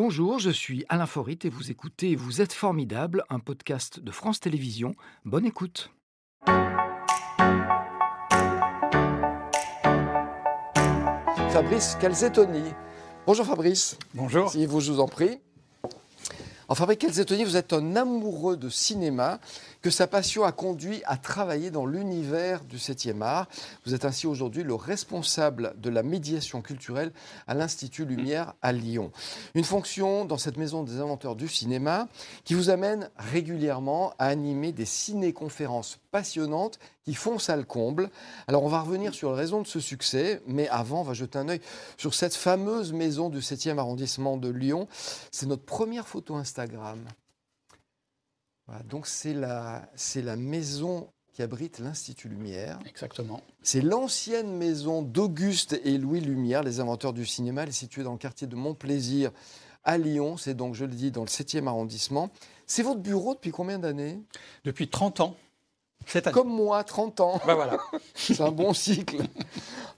Bonjour, je suis Alain Forit et vous écoutez Vous êtes formidable, un podcast de France Télévisions. Bonne écoute. Fabrice Calzetoni. Bonjour Fabrice. Bonjour. Si vous, je vous en prie. En Fabrice Calzetoni, vous êtes un amoureux de cinéma que sa passion a conduit à travailler dans l'univers du 7e art. Vous êtes ainsi aujourd'hui le responsable de la médiation culturelle à l'Institut Lumière à Lyon. Une fonction dans cette maison des inventeurs du cinéma qui vous amène régulièrement à animer des ciné-conférences passionnantes qui font ça le comble. Alors on va revenir sur les raisons de ce succès, mais avant on va jeter un œil sur cette fameuse maison du 7e arrondissement de Lyon. C'est notre première photo Instagram donc c'est la, c'est la maison qui abrite l'Institut Lumière. Exactement. C'est l'ancienne maison d'Auguste et Louis Lumière, les inventeurs du cinéma. Elle est située dans le quartier de Montplaisir à Lyon. C'est donc, je le dis, dans le 7e arrondissement. C'est votre bureau depuis combien d'années? Depuis 30 ans. Comme moi, 30 ans. Ben voilà. C'est un bon cycle.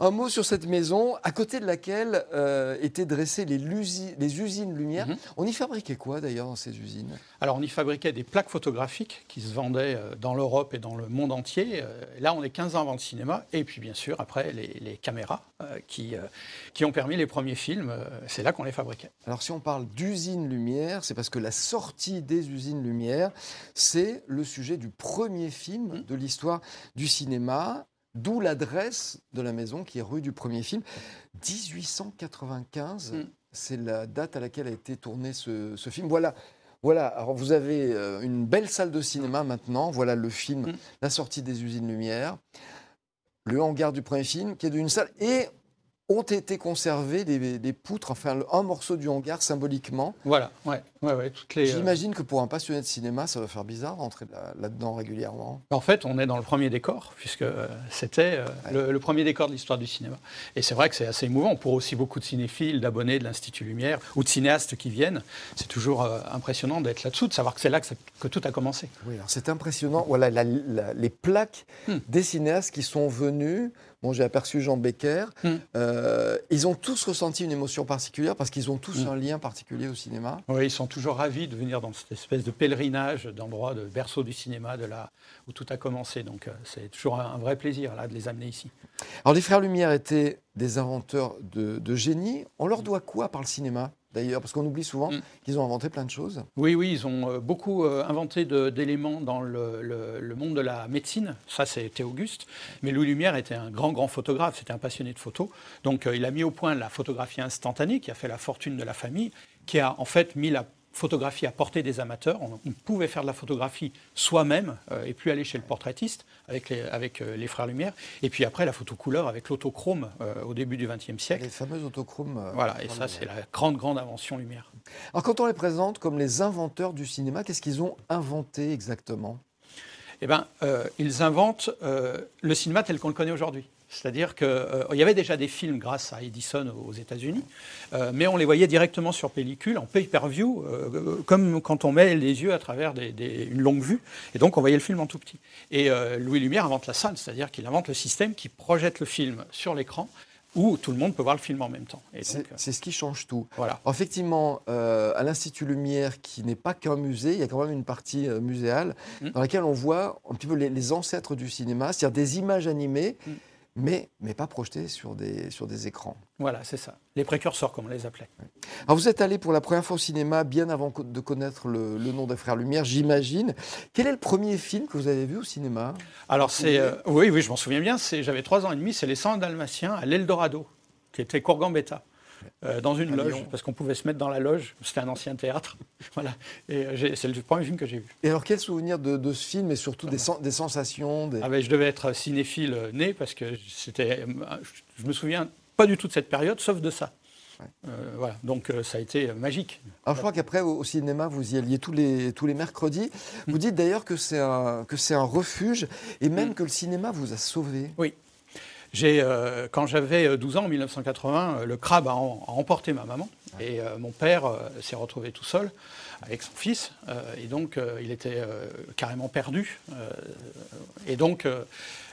Un mot sur cette maison, à côté de laquelle euh, étaient dressées les, les usines Lumière. Mhm. On y fabriquait quoi d'ailleurs dans ces usines? Alors on y fabriquait des plaques photographiques qui se vendaient euh, dans l'Europe et dans le monde entier. Euh, là on est 15 ans avant le cinéma. Et puis bien sûr après les, caméras qui, qui ont permis les premiers films. C'est là qu'on les fabriquait. Alors si on parle d'usines Lumière, c'est parce que la sortie des usines Lumière, c'est le sujet du premier film de l'histoire du cinéma. D'où l'adresse de la maison qui est rue du premier film. 1895, mm. c'est la date à laquelle a été tourné ce, film. Voilà. Voilà, alors vous avez euh, une belle salle de cinéma maintenant. Voilà le film, mm. La sortie des usines Lumière. Le hangar du premier film, qui est d'une salle. Et ont été conservées des, poutres, enfin un morceau du hangar symboliquement. Voilà, ouais, ouais, ouais toutes les. Euh, J'imagine que pour un passionné de cinéma, ça va faire bizarre d'entrer là-dedans régulièrement. En fait, on est dans le premier décor, puisque euh, c'était euh, le, premier décor de l'histoire du cinéma. Et c'est vrai que c'est assez émouvant. Pour aussi beaucoup de cinéphiles, d'abonnés de l'Institut Lumière ou de cinéastes qui viennent, c'est toujours impressionnant d'être là-dessous, de savoir que c'est là que, tout a commencé. Oui, c'est impressionnant. Voilà les plaques hmm. des cinéastes qui sont venus. Bon, j'ai aperçu Jean Becker. Hmm. Euh, ils ont tous ressenti une émotion particulière parce qu'ils ont tous hmm. un lien particulier au cinéma. Oui, ils sont toujours ravis de venir dans cette espèce de pèlerinage d'endroit, de berceau du cinéma, de là où tout a commencé. Donc euh, c'est toujours un vrai plaisir là, de les amener ici. Alors les frères Lumière étaient des inventeurs de, de génie. On leur doit quoi par le cinéma? D'ailleurs, parce qu'on oublie souvent mm. qu'ils ont inventé plein de choses. Oui, oui, ils ont euh, beaucoup euh, inventé d'éléments dans le, monde de la médecine. Ça, c'était Auguste. Mais Louis Lumière était un grand, grand photographe, c'était un passionné de photos. Donc, euh, il a mis au point la photographie instantanée, qui a fait la fortune de la famille, qui a en fait mis la photographie à portée des amateurs. On, pouvait faire de la photographie soi-même euh, et plus aller chez le portraitiste avec les, avec, euh, les frères Lumière. Et puis après, la photo couleur avec l'autochrome euh, au début du XXe siècle. Les fameux autochromes. voilà, et ça, c'est la grande, grande invention Lumière. Alors, quand on les présente comme les inventeurs du cinéma, qu'est-ce qu'ils ont inventé exactement? Eh bien, ils inventent le cinéma tel qu'on le connaît aujourd'hui. C'est-à-dire qu'il euh, y avait déjà des films grâce à Edison aux États-Unis, euh, mais on les voyait directement sur pellicule, en pay-per-view, euh, comme quand on met les yeux à travers une longue vue, et donc on voyait le film en tout petit. Et Louis Lumière invente la salle, c'est-à-dire qu'il invente le système qui projette le film sur l'écran où tout le monde peut voir le film en même temps. C'est ce qui change tout. Voilà. effectivement, à l'Institut Lumière, qui n'est pas qu'un musée, il y a quand même une partie muséale mmh. dans laquelle on voit un petit peu les, ancêtres du cinéma, c'est-à-dire des images animées. Mmh mais, mais pas projeté sur des, sur des écrans. Voilà, c'est ça. Les précurseurs, comme on les appelait. Alors vous êtes allé pour la première fois au cinéma bien avant de connaître le, nom des Frères Lumière, j'imagine. Quel est le premier film que vous avez vu au cinéma? Alors c'est... Euh, oui, oui, je m'en souviens bien. J'avais trois ans et demi, c'est Les 100 Dalmatiens à l'Eldorado, qui était Courgambetta. Euh, dans une loge, parce qu'on pouvait se mettre dans la loge. C'était un ancien théâtre. voilà. Et euh, c'est le premier film que j'ai vu. Et alors, quel souvenir de, ce film et surtout des, des sensations ah ben, Je devais être cinéphile euh, né parce que c'était. Je me souviens pas du tout de cette période, sauf de ça. voilà, donc ça a été magique. Alors je crois qu'après au, cinéma vous y alliez tous les tous les mercredis. Vous mm. dites d'ailleurs que c'est un que un refuge et même mm. que le cinéma vous a sauvé. Oui, euh, quand j'avais 12 ans, en 1980, euh, le crabe a, emporté ma maman. Et euh, mon père s'est retrouvé tout seul avec son fils. et donc, il était carrément perdu. et donc,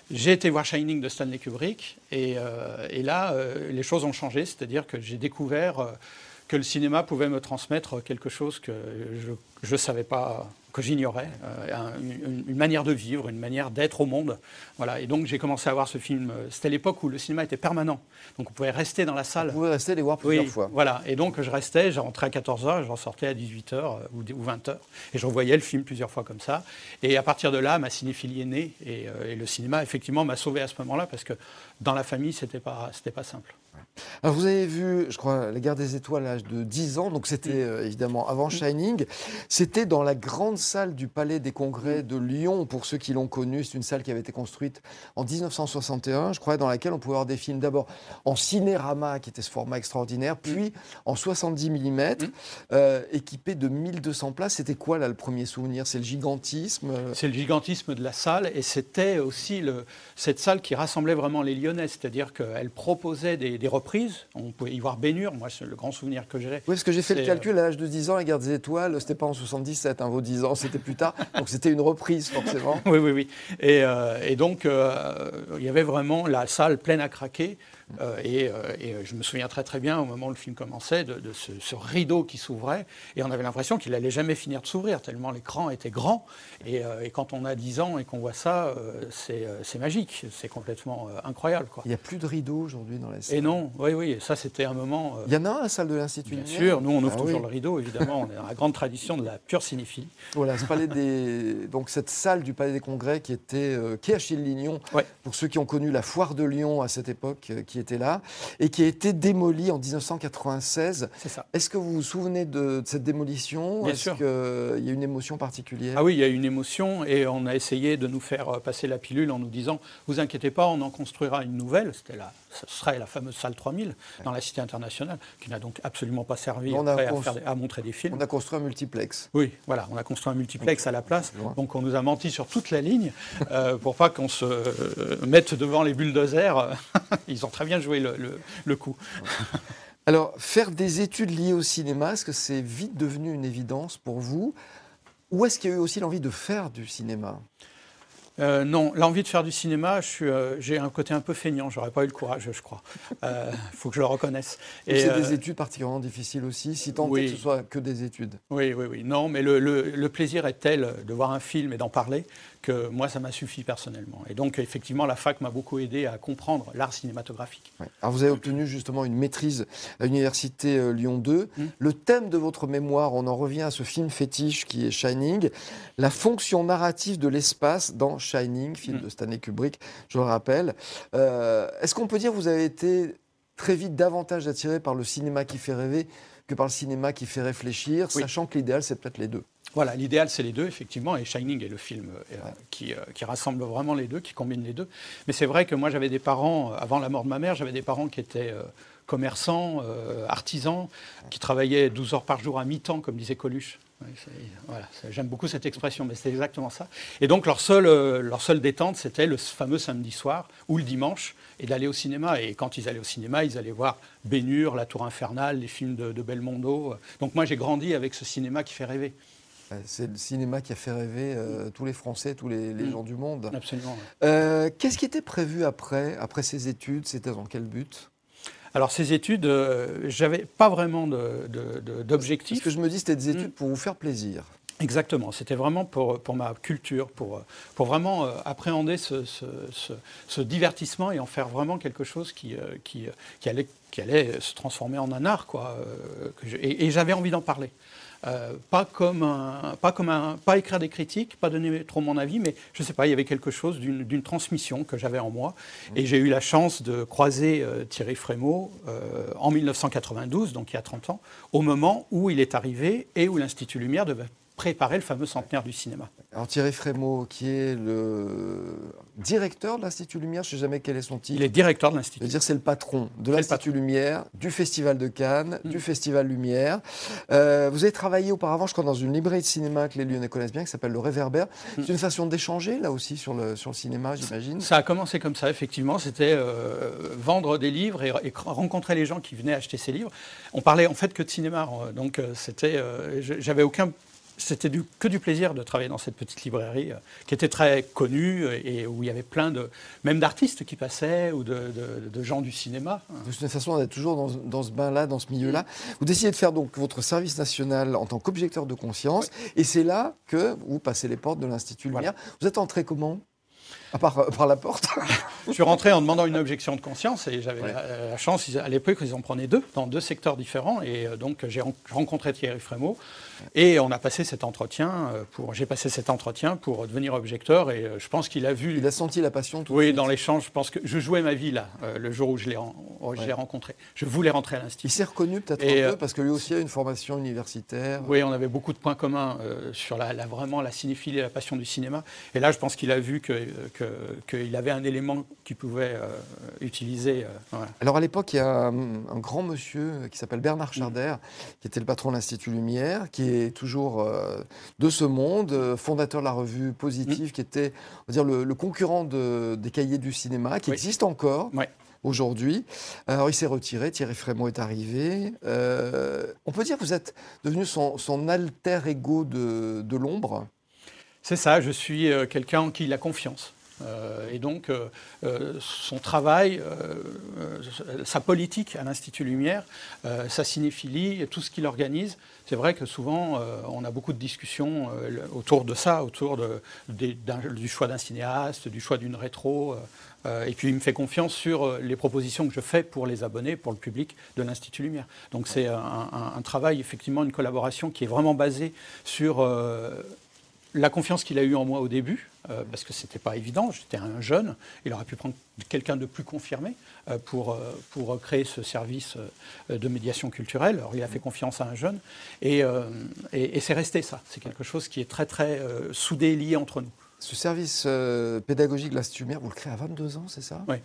j'ai été voir Shining de Stanley Kubrick. Et, et là, les choses ont changé. C'est-à-dire que j'ai découvert que le cinéma pouvait me transmettre quelque chose que je ne savais pas que j'ignorais, euh, une, manière de vivre, une manière d'être au monde. Voilà. Et donc j'ai commencé à voir ce film. C'était l'époque où le cinéma était permanent. Donc on pouvait rester dans la salle. Vous pouvez rester les voir plusieurs fois. Voilà. Et donc je restais, j'ai rentré à 14h, je sortais à 18h euh, ou 20h. Et je revoyais le film plusieurs fois comme ça. Et à partir de là, ma cinéphilie est née. Et, euh, et le cinéma, effectivement, m'a sauvé à ce moment-là parce que dans la famille, ce n'était pas, pas simple. Alors vous avez vu, je crois, La guerre des étoiles à l'âge de 10 ans, donc c'était euh, évidemment avant Shining. C'était dans la grande salle du Palais des Congrès de Lyon, pour ceux qui l'ont connu. C'est une salle qui avait été construite en 1961, je crois, dans laquelle on pouvait voir des films. D'abord en cinérama, qui était ce format extraordinaire, mm. puis en 70 mm, euh, équipé de 1200 places. C'était quoi là le premier souvenir? C'est le gigantisme euh? C'est le gigantisme de la salle, et c'était aussi le, cette salle qui rassemblait vraiment les Lyonnais, c'est-à-dire qu'elle proposait des, des reprises. On pouvait y voir Bénur, moi c'est le grand souvenir que j'ai. Oui, parce que j'ai fait le calcul à l'âge de 10 ans, la guerre des étoiles, c'était pas en 77, hein, vos 10 ans, c'était plus tard. donc c'était une reprise forcément. oui, oui, oui. Et, euh, donc euh, il y avait vraiment la salle pleine à craquer. Euh, et, je me souviens très très bien au moment où le film commençait de, ce, rideau qui s'ouvrait et on avait l'impression qu'il allait jamais finir de s'ouvrir tellement l'écran était grand et, quand on a 10 ans et qu'on voit ça c'est magique c'est complètement incroyable quoi. Il n'y a plus de rideau aujourd'hui dans la salle. Et non oui oui ça c'était un moment. Il y en a un à la salle de l'Institut Bien sûr nous on ouvre ah toujours le rideau évidemment on est dans la grande tradition de la pure cinéphilie. Voilà ce palais des donc cette salle du Palais des Congrès qui était euh, qui est Achille Lignon pour ceux qui ont connu la foire de Lyon à cette époque euh, qui était là et qui a été démolie en 1996. C'est ça. Est-ce que vous vous souvenez de, cette démolition Bien sûr. Est-ce qu'il y a une émotion particulière? Ah oui, il y a une émotion et on a essayé de nous faire euh, passer la pilule en nous disant vous inquiétez pas, on en construira une nouvelle. C'était là, ce serait la fameuse salle 3000 dans la cité internationale qui n'a donc absolument pas servi à, montrer des films. On a construit un multiplex. Oui, voilà, on a construit un multiplex à la place. Donc on nous a menti sur toute la ligne euh, pour pas qu'on se euh, mette devant les bulldozers. Ils ont très bien joué le, coup. Alors, faire des études liées au cinéma, est-ce que c'est vite devenu une évidence pour vous? Ou est-ce qu'il y a eu aussi l'envie de faire du cinéma? Euh, non, l'envie de faire du cinéma, euh, j'ai un côté un peu feignant, j'aurais pas eu le courage, je crois. Il euh, faut que je le reconnaisse. Et, c'est des études particulièrement difficiles aussi, si tant que ce soit que des études. Oui, oui, oui. Non, mais le plaisir est tel de voir un film et d'en parler que moi, ça m'a suffi personnellement. Et donc, effectivement, la fac m'a beaucoup aidé à comprendre l'art cinématographique. Alors, vous avez obtenu justement une maîtrise à l'Université Lyon 2. Hum. Le thème de votre mémoire, on en revient à ce film fétiche qui est Shining, la fonction narrative de l'espace dans Shining, film hum. de Stanley Kubrick, je le rappelle. Euh, est-ce qu'on peut dire que vous avez été très vite davantage attiré par le cinéma qui fait rêver que par le cinéma qui fait réfléchir, sachant que l'idéal, c'est peut-être les deux? Voilà, l'idéal, c'est les deux, effectivement, et Shining est le film euh, qui, euh, qui, rassemble vraiment les deux, qui combine les deux. Mais c'est vrai que moi, j'avais des parents, avant la mort de ma mère, j'avais des parents qui étaient commerçants, artisans, qui travaillaient 12 heures par jour à mi-temps, comme disait Coluche. voilà, j'aime beaucoup cette expression, mais c'est exactement ça. Et donc, leur seule, leur seule détente, c'était le fameux samedi soir ou le dimanche, et d'aller au cinéma. Et quand ils allaient au cinéma, ils allaient voir Bénur, La Tour Infernale, les films de, de Belmondo. Donc moi, j'ai grandi avec ce cinéma qui fait rêver. C'est le cinéma qui a fait rêver euh, tous les Français, tous les, mm. gens du monde. Absolument. Euh, qu'est-ce qui était prévu après, après ces études? C'était dans quel but? Alors ces études, euh, j'avais pas vraiment d'objectif. Ce que je me dis, c'était des études mm. pour vous faire plaisir. Exactement, c'était vraiment pour, pour, ma culture, pour, pour vraiment appréhender ce, ce, divertissement et en faire vraiment quelque chose qui, qui, qui, allait, qui allait se transformer en un art. Quoi, et j'avais envie d'en parler. Euh, pas comme un, pas comme un, écrire des critiques, pas donner trop mon avis, mais je sais pas, il y avait quelque chose d'une transmission que j'avais en moi. Et j'ai eu la chance de croiser euh, Thierry Frémaux euh, en 1992, donc il y a 30 ans, au moment où il est arrivé et où l'Institut Lumière devait préparer le fameux centenaire du cinéma. Alors Thierry Frémaux, qui est le directeur de l'Institut Lumière, je ne sais jamais quel est son titre. Il est directeur de l'Institut. dire c'est le patron de l'Institut Lumière, du Festival de Cannes, mm. du Festival Lumière. Euh, vous avez travaillé auparavant, je crois, dans une librairie de cinéma que les Lyonnais connaissent bien, qui s'appelle Le Réverbère. Mm. C'est une façon d'échanger, là aussi, sur le, sur le cinéma, j'imagine Ça a commencé comme ça, effectivement. C'était euh, vendre des livres et, rencontrer les gens qui venaient acheter ces livres. On parlait en fait que de cinéma. Donc euh, c'était, j'avais aucun c'était que du plaisir de travailler dans cette petite librairie qui était très connue et où il y avait plein de, même d'artistes qui passaient ou de, gens du cinéma. De toute façon, on est toujours dans, dans ce bain-là, dans ce milieu-là. Vous décidez de faire donc votre service national en tant qu'objecteur de conscience, et c'est là que vous passez les portes de l'Institut Lumière. Vous êtes entré comment? À part, euh, par la porte Je suis rentré en demandant une objection de conscience et j'avais la, chance, à l'époque, ils en prenaient deux, dans deux secteurs différents. Et euh, donc, j'ai rencontré Thierry Frémaux et on a passé cet entretien, euh, pour, j'ai passé cet entretien pour devenir objecteur et je pense qu'il a vu. Il a senti la passion tout Oui, dans l'échange, je pense que je jouais ma vie là, le jour où je l'ai, rencontré. Je voulais rentrer à l'Institut. Il s'est reconnu peut-être un peu parce que lui aussi a une formation universitaire. Oui, on avait beaucoup de points communs sur la, vraiment la cinéphilie et la passion du cinéma. Et là, je pense qu'il a vu qu'il avait un élément qu'il pouvait utiliser. Alors à l'époque, il y a un, un grand monsieur qui s'appelle Bernard Charder, qui était le patron de l'Institut Lumière, qui est toujours euh, de ce monde, euh, fondateur de la revue Positive, mm. qui était on va dire, le, concurrent des cahiers du cinéma, qui existe encore. Aujourd'hui. Alors, il s'est retiré, Thierry Frémaux est arrivé. Euh, on peut dire que vous êtes devenu son, alter ego de, de l'ombre? C'est ça, je suis quelqu'un en qui il a confiance. Euh, et donc, euh, euh, son travail, sa politique à l'Institut Lumière, sa cinéphilie, tout ce qu'il organise, c'est vrai que souvent, on a beaucoup de discussions autour de ça, autour du choix d'un cinéaste, du choix d'une rétro. et puis, il me fait confiance sur les propositions que je fais pour les abonnés, pour le public de l'Institut Lumière. Donc, c'est un, un, travail, effectivement, une collaboration qui est vraiment basée sur la confiance qu'il a eue en moi au début, euh, parce que ce n'était pas évident, j'étais un jeune, il aurait pu prendre quelqu'un de plus confirmé euh, pour, euh, pour créer ce service de médiation culturelle. Alors il a fait confiance à un jeune, et, et, c'est resté ça. C'est quelque chose qui est très très soudé, lié entre nous. Ce service pédagogique de la Stumère, vous le créez à 22 ans, c'est ça? Oui.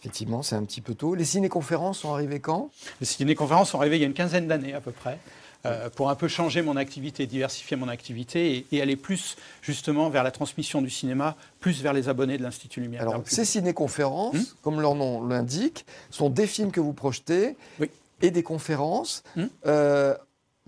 Effectivement, c'est un petit peu tôt. Les ciné-conférences sont arrivées quand? Les ciné-conférences sont arrivées il y a une quinzaine d'années à peu près. Euh, pour un peu changer mon activité, diversifier mon activité et, aller plus justement vers la transmission du cinéma, plus vers les abonnés de l'Institut Lumière. Alors, ces ciné-conférences, hmm comme leur nom l'indique, sont des films que vous projetez et des conférences. Hmm euh,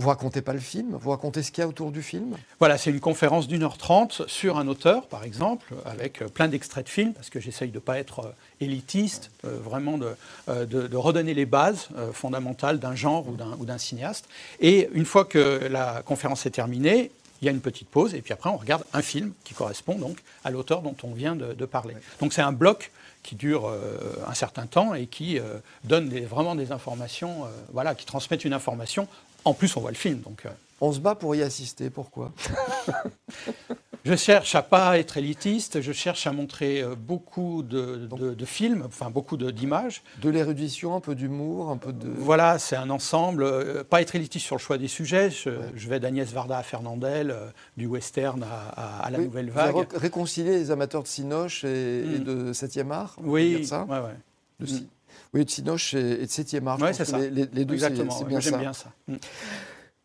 vous racontez pas le film, vous racontez ce qu'il y a autour du film? Voilà, c'est une conférence d'une heure trente sur un auteur, par exemple, avec euh, plein d'extraits de films, parce que j'essaye de ne pas être euh, élitiste, euh, vraiment de, de, redonner les bases fondamentales d'un genre ou d'un cinéaste. Et une fois que la conférence est terminée, il y a une petite pause, et puis après on regarde un film qui correspond donc à l'auteur dont on vient de, parler. Donc c'est un bloc qui dure un certain temps et qui donne vraiment des informations, voilà, qui transmettent une information en plus, on voit le film. Donc, euh. On se bat pour y assister. Pourquoi? Je cherche à pas être élitiste. Je cherche à montrer euh, beaucoup de, films, enfin beaucoup d'images. De, l'érudition, un peu d'humour, un peu de. Voilà, c'est un ensemble. Euh, pas être élitiste sur le choix des sujets. Je, vais d'Agnès Varda à Fernandel, du western à, la nouvelle vague. Vous réconcilier les amateurs de Cinoche et, hmm. de 7e art. Oui, ça? ouais, ouais. Hmm. Oui, de Sinoche et, de 7e art. Oui, c'est ça. Les, deux, Exactement. C'est bien, J'aime bien ça. Mm.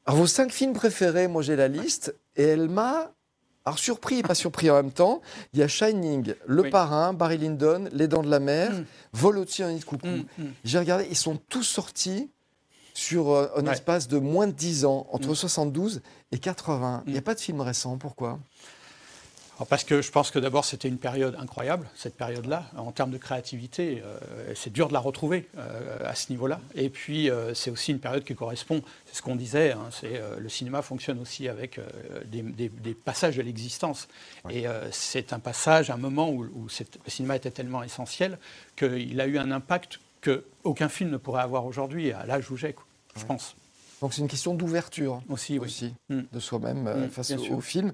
Alors, vos cinq films préférés, moi j'ai la liste, et elle m'a alors surpris et pas surpris en même temps, il y a Shining, Le Parrain, Barry Lyndon, Les Dents de la Mer, mm. Vol un nid de coucou. Mm, j'ai regardé, ils sont tous sortis sur euh, un espace de moins de 10 ans, entre 72 et 80. Il n'y a pas de film récent, pourquoi? Parce que je pense que d'abord c'était une période incroyable, cette période-là, en termes de créativité. Euh, c'est dur de la retrouver euh, à ce niveau-là. Et puis euh, c'est aussi une période qui correspond, c'est ce qu'on disait, hein, c'est, le cinéma fonctionne aussi avec des, passages de l'existence. Et c'est un passage, un moment où, le cinéma était tellement essentiel qu'il a eu un impact qu'aucun film ne pourrait avoir aujourd'hui à l'âge où j'ai, je pense. Donc c'est une question d'ouverture aussi, aussi mm. de soi-même euh, mm, face au, film.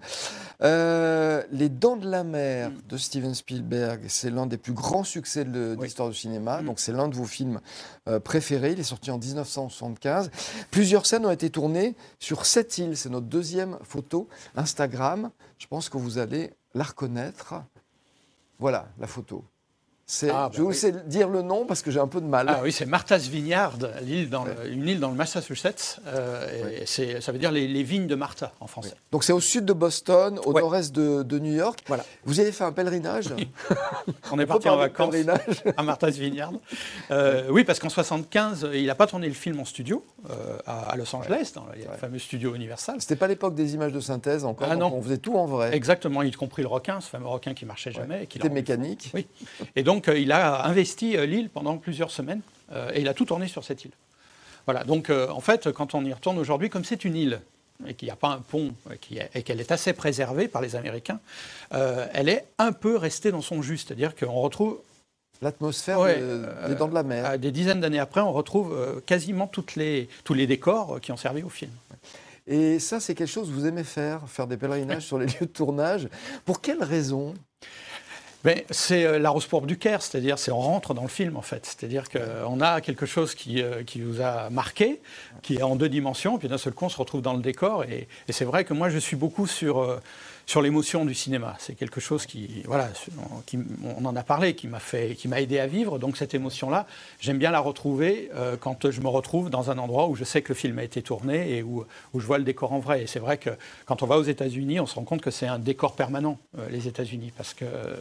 Euh, les Dents de la mer mm. de Steven Spielberg, c'est l'un des plus grands succès de, l'histoire du cinéma. Donc c'est l'un de vos films euh, préférés. Il est sorti en 1975. Plusieurs scènes ont été tournées sur cette île. C'est notre deuxième photo Instagram. Je pense que vous allez la reconnaître. Voilà la photo. Ah, bah je vous oui. dire le nom parce que j'ai un peu de mal. Ah oui, c'est Martha's Vineyard, l'île dans le- une île dans le Massachusetts. euh, et ça veut dire les, les vignes de Martha en français. Donc c'est au sud de Boston, au nord-est de, de New York. Voilà. Vous avez fait un pèlerinage? On est parti en vacances pèlerinage à Martha's Vineyard. Euh, oui, parce qu'en 75, il n'a pas tourné le film en studio euh, à, à Los Angeles, dans le fameux studio Universal. C'était pas l'époque des images de synthèse encore, Ah, non. on faisait tout en vrai. Exactement, y compris le requin, ce fameux requin qui marchait jamais. et qui C'était l'a- mécanique. Oui. Et donc, euh, il a investi euh, l'île pendant plusieurs semaines euh, et il a tout tourné sur cette île. Voilà. Donc, en fait, quand on y retourne aujourd'hui, comme c'est une île et qu'il n'y a pas un pont et qu'elle est assez préservée par les Américains, elle est un peu restée dans son jus. C'est-à-dire qu'on retrouve, L'atmosphère Ouais, de- des dents de la mer. des dizaines d'années après, on retrouve quasiment toutes les, tous les décors qui ont servi au film. Et ça, c'est quelque chose que vous aimez faire, faire des pèlerinages sur les lieux de tournage. Pour quelle raison? Mais c'est euh, la rose pourpre du Caire, c'est-à-dire c'est on rentre dans le film en fait. C'est-à-dire qu'on a quelque chose qui, euh, qui vous a marqué, qui est en deux dimensions, puis d'un seul coup on se retrouve dans le décor. Et, et c'est vrai que moi je suis beaucoup sur, euh, sur l'émotion du cinéma. C'est quelque chose qui, voilà, qui, on en a parlé, qui m'a fait, qui m'a aidé à vivre. Donc cette émotion-là, j'aime bien la retrouver euh, quand je me retrouve dans un endroit où je sais que le film a été tourné et où, où je vois le décor en vrai. Et c'est vrai que quand on va aux États-Unis, on se rend compte que c'est un décor permanent, euh, les États-Unis, parce que euh,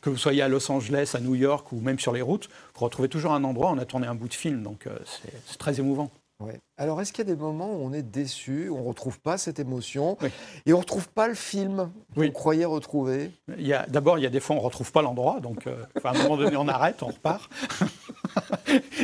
que vous soyez à Los Angeles, à New York ou même sur les routes, vous retrouvez toujours un endroit où on a tourné un bout de film. Donc c'est très émouvant. Ouais. Alors, est-ce qu'il y a des moments où on est déçu, où on ne retrouve pas cette émotion Oui. et on ne retrouve pas le film qu'on Oui. croyait retrouver? D'abord, il y a des fois, on ne retrouve pas l'endroit, donc euh, à un moment donné, on arrête, on repart.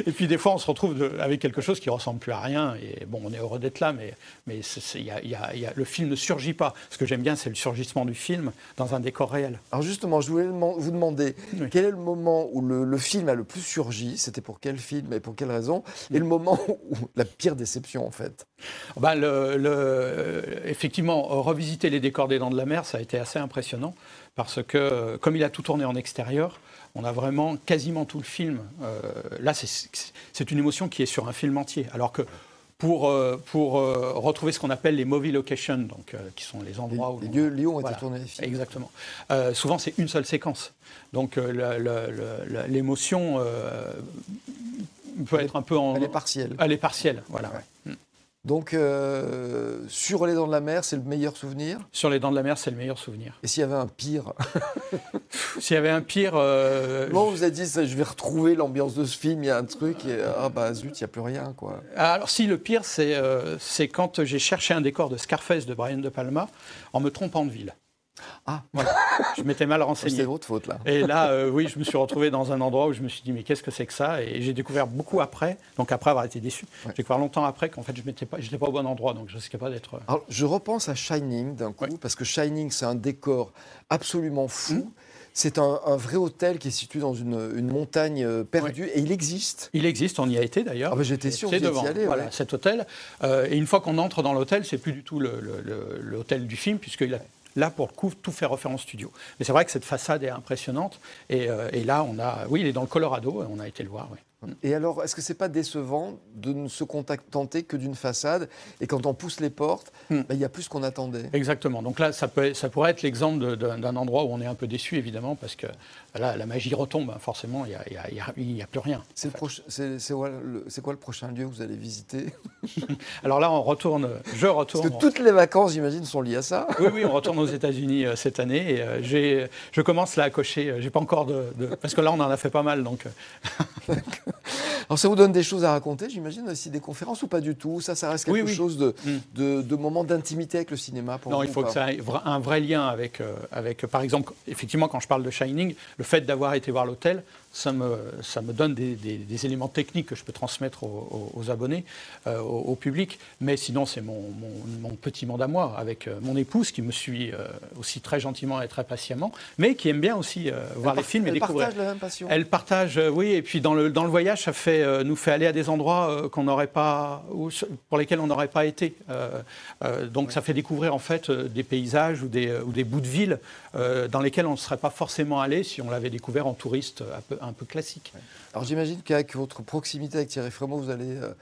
Et puis des fois, on se retrouve de- avec quelque chose qui ressemble plus à rien. Et bon, on est heureux d'être là, mais, mais y a- il y a- il y a- le film ne surgit pas. Ce que j'aime bien, c'est le surgissement du film dans un décor réel. Alors justement, je voulais vous demander Oui. quel est le moment où le, le film a le plus surgi, c'était pour quel film et pour quelle raison, et le moment où la pire déception en fait? Ben, le- le- effectivement, revisiter les décors des Dents de la Mer, ça a été assez impressionnant parce que, euh, comme il a tout tourné en extérieur, on a vraiment quasiment tout le film. euh, là, c'est- une émotion qui est sur un film entier. Alors que pour, euh, pour euh, retrouver ce qu'on appelle les movie locations, donc, qui sont les Les, endroits où les lieux, lieux ont Voilà. été tournés. Exactement. Souvent, c'est une seule séquence. Donc, l'émotion peut être un peu en. Elle est partielle. Elle est partielle, voilà. Ouais. Donc, euh, sur les dents de la mer, c'est le meilleur souvenir. Sur les Dents de la Mer, c'est le meilleur souvenir. Et s'il y avait un pire S'il y avait un pire, euh, Comment vous avez dit, ça, je vais retrouver l'ambiance de ce film, il y a un truc, et ah bah zut, il n'y a plus rien, quoi. Ah, Alors si le pire, c'est euh, c'est quand j'ai cherché un décor de Scarface de Brian De Palma en me trompant de ville. Ah, Je m'étais mal c'est renseigné. votre faute, là. Et là, euh, oui, je me suis retrouvé dans un endroit où je me suis dit, mais qu'est-ce que c'est que ça? Et j'ai découvert beaucoup après, donc après avoir été déçu, Ouais. j'ai découvert longtemps après qu'en fait, je n'étais pas, pas au bon endroit, donc je risquais pas d'être... euh, Alors, je repense à Shining d'un coup, Ouais. parce que Shining, c'est un décor absolument fou. Mmh. C'est un, un vrai hôtel qui est situé dans une, une montagne euh, perdue, et il existe. Il existe, on y a été d'ailleurs. Ah bah, j'étais sûr C'est devant, étiez allé, voilà, ouais. cet hôtel. Euh, et une fois qu'on entre dans l'hôtel, c'est plus du tout le- le- le- l'hôtel du film, puisqu'il a là, pour le coup, tout fait refaire en studio. Mais c'est vrai que cette façade est impressionnante. Et, euh, et là, on a, oui, il est dans le Colorado, on a été le voir. Et alors, est-ce que c'est pas décevant de ne se contenter que d'une façade, et quand on pousse les portes, Hmm. bah, il y a plus qu'on attendait? Exactement. Donc là, ça, peut, ça pourrait être l'exemple d'un endroit où on est un peu déçu, évidemment, parce que là, la magie retombe, hein, forcément, il n'y a, il il il plus rien. C'est quoi, le- c'est quoi le prochain lieu que vous allez visiter? Alors là, on retourne, je Parce retourne. que toutes les vacances, j'imagine, sont liées à ça. Oui, oui, on retourne aux États-Unis euh, cette année. Et, euh, j'ai- je commence là à cocher. euh, J'ai pas encore de, de- parce que là, on en a fait pas mal. Donc, Alors ça vous donne des choses à raconter, j'imagine, aussi des conférences ou pas du tout? Ça, ça reste quelque Oui, oui. chose de, Mm. de, de moment d'intimité avec le cinéma pour non, vous il faut que ça ait un vrai lien avec, euh, avec, par exemple, effectivement, quand je parle de Shining, le fait d'avoir été voir l'hôtel, ça me, ça me donne des, des- des éléments techniques que je peux transmettre aux, abonnés, euh, au, au public. Mais sinon, c'est mon, mon- mon petit monde à moi, avec euh, mon épouse qui me suit euh, aussi très gentiment et très patiemment, mais qui aime bien aussi euh, voir Elle les films et elle découvrir. partage la même passion. Elle partage, oui, et puis dans le, dans le voyage, ça fait, nous fait aller à des endroits qu'on n'aurait pas, pour lesquels on n'aurait pas été. Donc ça fait découvrir en fait des paysages ou des, ou des bouts de ville dans lesquels on ne serait pas forcément allé si on l'avait découvert en touriste un peu, un peu classique. Alors j'imagine qu'avec votre proximité avec Thierry Frémaux, vous allez euh,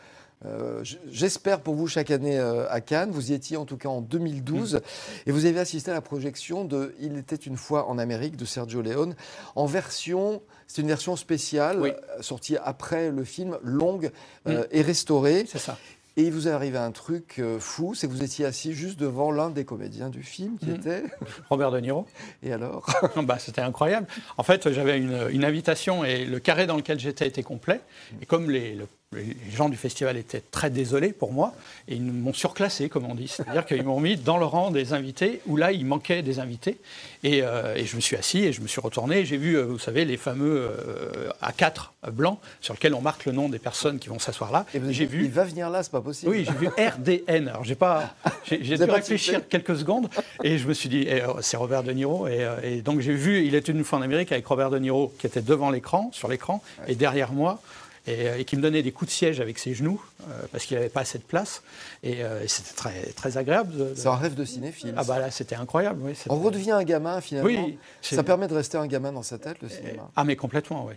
euh, j'espère pour vous chaque année euh, à Cannes. Vous y étiez en tout cas en 2012 mm. et vous avez assisté à la projection de Il était une fois en Amérique de Sergio Leone en version, c'est une version spéciale sortie après le film, longue mm. et restaurée. C'est ça. Et il vous est arrivé un truc fou, c'est que vous étiez assis juste devant l'un des comédiens du film, qui mm. était Robert De Niro. Et alors bah, C'était incroyable. En fait, j'avais une, une, invitation et le carré dans lequel j'étais était complet. Et comme les, le les gens du festival étaient très désolés pour moi et ils m'ont surclassé, comme on dit. C'est-à-dire qu'ils m'ont mis dans le rang des invités où là, il manquait des invités. Et, euh, je me suis assis et je me suis retourné et j'ai vu, euh, vous savez, les fameux euh, A4 blancs sur lesquels on marque le nom des personnes qui vont s'asseoir là. Et j'ai vu. Il va venir là, c'est pas possible. Oui, j'ai vu RDN. Alors j'ai pas. J'ai dû réfléchir quelques secondes et je me suis dit, eh, oh, c'est Robert De Niro. Et, et donc j'ai vu, il était une fois en Amérique avec Robert De Niro qui était devant l'écran, sur l'écran, et derrière moi. Euh, et, qui me donnait des coups de siège avec ses genoux euh, parce qu'il n'avait pas assez de place. Et, euh, c'était très, très agréable. C'est un rêve de cinéphile. Ah bah là, c'était incroyable. Oui, On redevient un gamin finalement. Oui, ça permet de rester un gamin dans sa tête, le cinéma. Ah mais complètement, oui.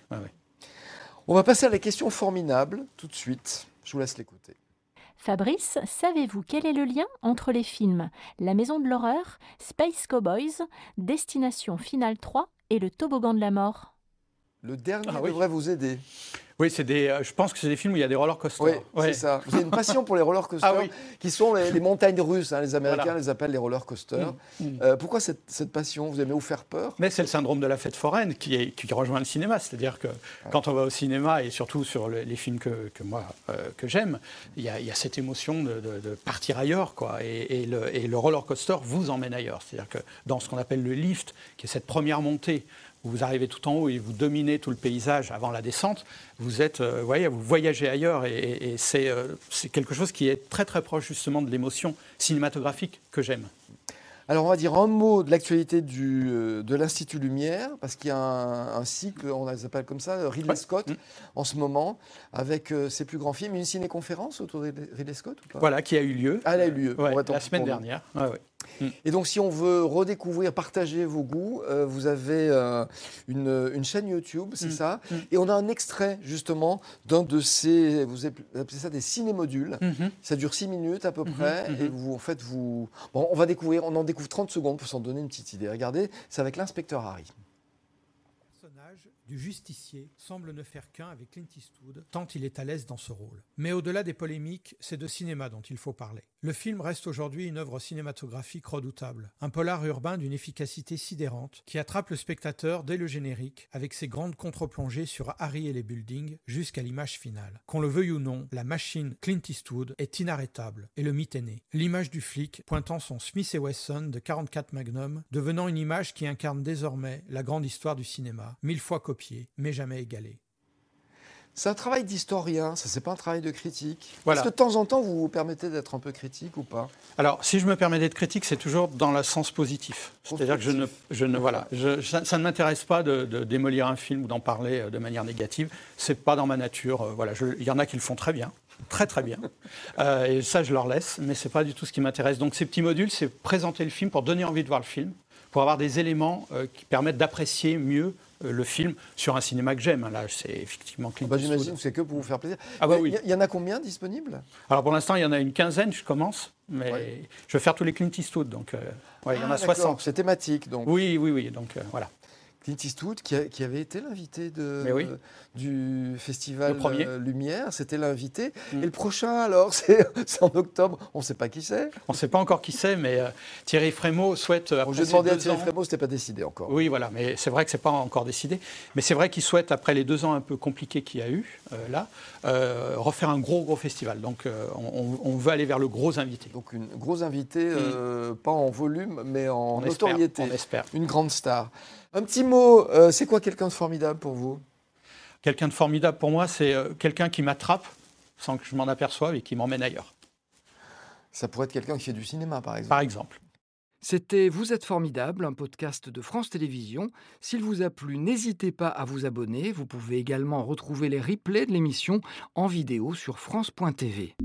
On va passer à la question formidable tout de suite. Je vous laisse l'écouter. Fabrice, savez-vous quel est le lien entre les films La Maison de l'horreur, Space Cowboys, Destination Finale 3 et Le Toboggan de la mort? Le dernier ah devrait vous aider. Oui, c'est des, euh, je pense que c'est des films où il y a des roller coasters. Oui, c'est ça. Vous avez une passion pour les roller coasters, ah qui sont les, montagnes russes. Hein, les Américains les appellent les roller coasters. Mm, mm. Euh, pourquoi cette, cette, passion? Vous aimez vous faire peur? Mais c'est le syndrome de la fête foraine qui, est, qui rejoint le cinéma. C'est-à-dire que quand on va au cinéma, et surtout sur les films que, que moi euh, que j'aime, il y, a cette émotion de, de, partir ailleurs. Quoi. Et, et, le, et le roller coaster vous emmène ailleurs. C'est-à-dire que dans ce qu'on appelle le lift, qui est cette première montée vous arrivez tout en haut et vous dominez tout le paysage avant la descente, vous êtes, euh, voyez, vous voyagez ailleurs et, euh, c'est quelque chose qui est très très proche justement de l'émotion cinématographique que j'aime. Alors on va dire un mot de l'actualité euh, de l'Institut Lumière, parce qu'il y a un, cycle, on les appelle comme ça, Ridley Scott, mm. en ce moment, avec ses plus grands films. Une ciné-conférence autour de Ridley Scott ou pas? Voilà, qui a eu lieu. Ah, elle a eu lieu. la semaine dernière. Et donc, si on veut redécouvrir, partager vos goûts, euh, vous avez euh, une, chaîne YouTube, c'est mm. ça mm. Et on a un extrait, justement, d'un de ces, vous appelez ça des ciné-modules. Mm-hmm. Ça dure six minutes à peu mm-hmm. près. Mm-hmm. Et vous, en fait, vous. Bon, on va découvrir, on en découvre 30 secondes pour s'en donner une petite idée. Regardez, c'est avec l'inspecteur Harry du justicier semble ne faire qu'un avec Clint Eastwood, tant il est à l'aise dans ce rôle. Mais au-delà des polémiques, c'est de cinéma dont il faut parler. Le film reste aujourd'hui une œuvre cinématographique redoutable, un polar urbain d'une efficacité sidérante qui attrape le spectateur dès le générique avec ses grandes contre-plongées sur Harry et les buildings jusqu'à l'image finale. Qu'on le veuille ou non, la machine Clint Eastwood est inarrêtable et le mythe est né. L'image du flic pointant son Smith Wesson de 44 Magnum devenant une image qui incarne désormais la grande histoire du cinéma, mille fois mais jamais égalé. C'est un travail d'historien, ça c'est pas un travail de critique. Est-ce que de temps en temps vous vous permettez d'être un peu critique ou pas? Alors, si je me permets d'être critique, c'est toujours dans le sens positif. C'est-à-dire que je ne, je ne voilà, ça, ne m'intéresse pas de, démolir un film ou d'en parler euh, de manière négative. C'est pas dans ma nature. Euh, voilà, il y en a qui le font très bien, très très bien, euh, et ça je leur laisse. Mais c'est pas du tout ce qui m'intéresse. Donc ces petits modules, c'est présenter le film pour donner envie de voir le film, pour avoir des éléments qui permettent d'apprécier mieux euh, le film sur un cinéma que j'aime. Là, c'est effectivement Clint bah, J'imagine que c'est que pour vous faire plaisir. Ah bah il y, en a combien disponibles? Alors pour l'instant, il y en a une quinzaine, je commence, mais je vais faire tous les Clint Eastwood, donc euh, il y en a 60. Ah, c'est thématique, donc. Oui, oui, oui, donc euh, voilà. Clint Eastwood, qui, avait été l'invité du festival euh, Lumière, c'était l'invité. Mm. Et le prochain, alors, c'est en octobre. On ne sait pas qui c'est. On ne sait pas encore qui c'est, mais euh, Thierry Frémaux souhaite. Euh, J'ai demandé à Thierry Frémaux, ce n'était pas décidé encore. Oui, voilà, mais c'est vrai que ce n'est pas encore décidé. Mais c'est vrai qu'il souhaite, après les deux ans un peu compliqués qu'il y a eu, là, refaire un gros, gros festival. Donc, on, veut aller vers le gros invité. Donc, une grosse invité, mm. pas en volume, mais en notoriété. on espère. Une grande star. Un petit mot, euh, c'est quoi quelqu'un de formidable pour vous? Quelqu'un de formidable pour moi, c'est euh, quelqu'un qui m'attrape sans que je m'en aperçoive et qui m'emmène ailleurs. Ça pourrait être quelqu'un qui fait du cinéma, par exemple. Par exemple. C'était Vous êtes formidable, un podcast de France Télévisions. S'il vous a plu, n'hésitez pas à vous abonner. Vous pouvez également retrouver les replays de l'émission en vidéo sur France.tv.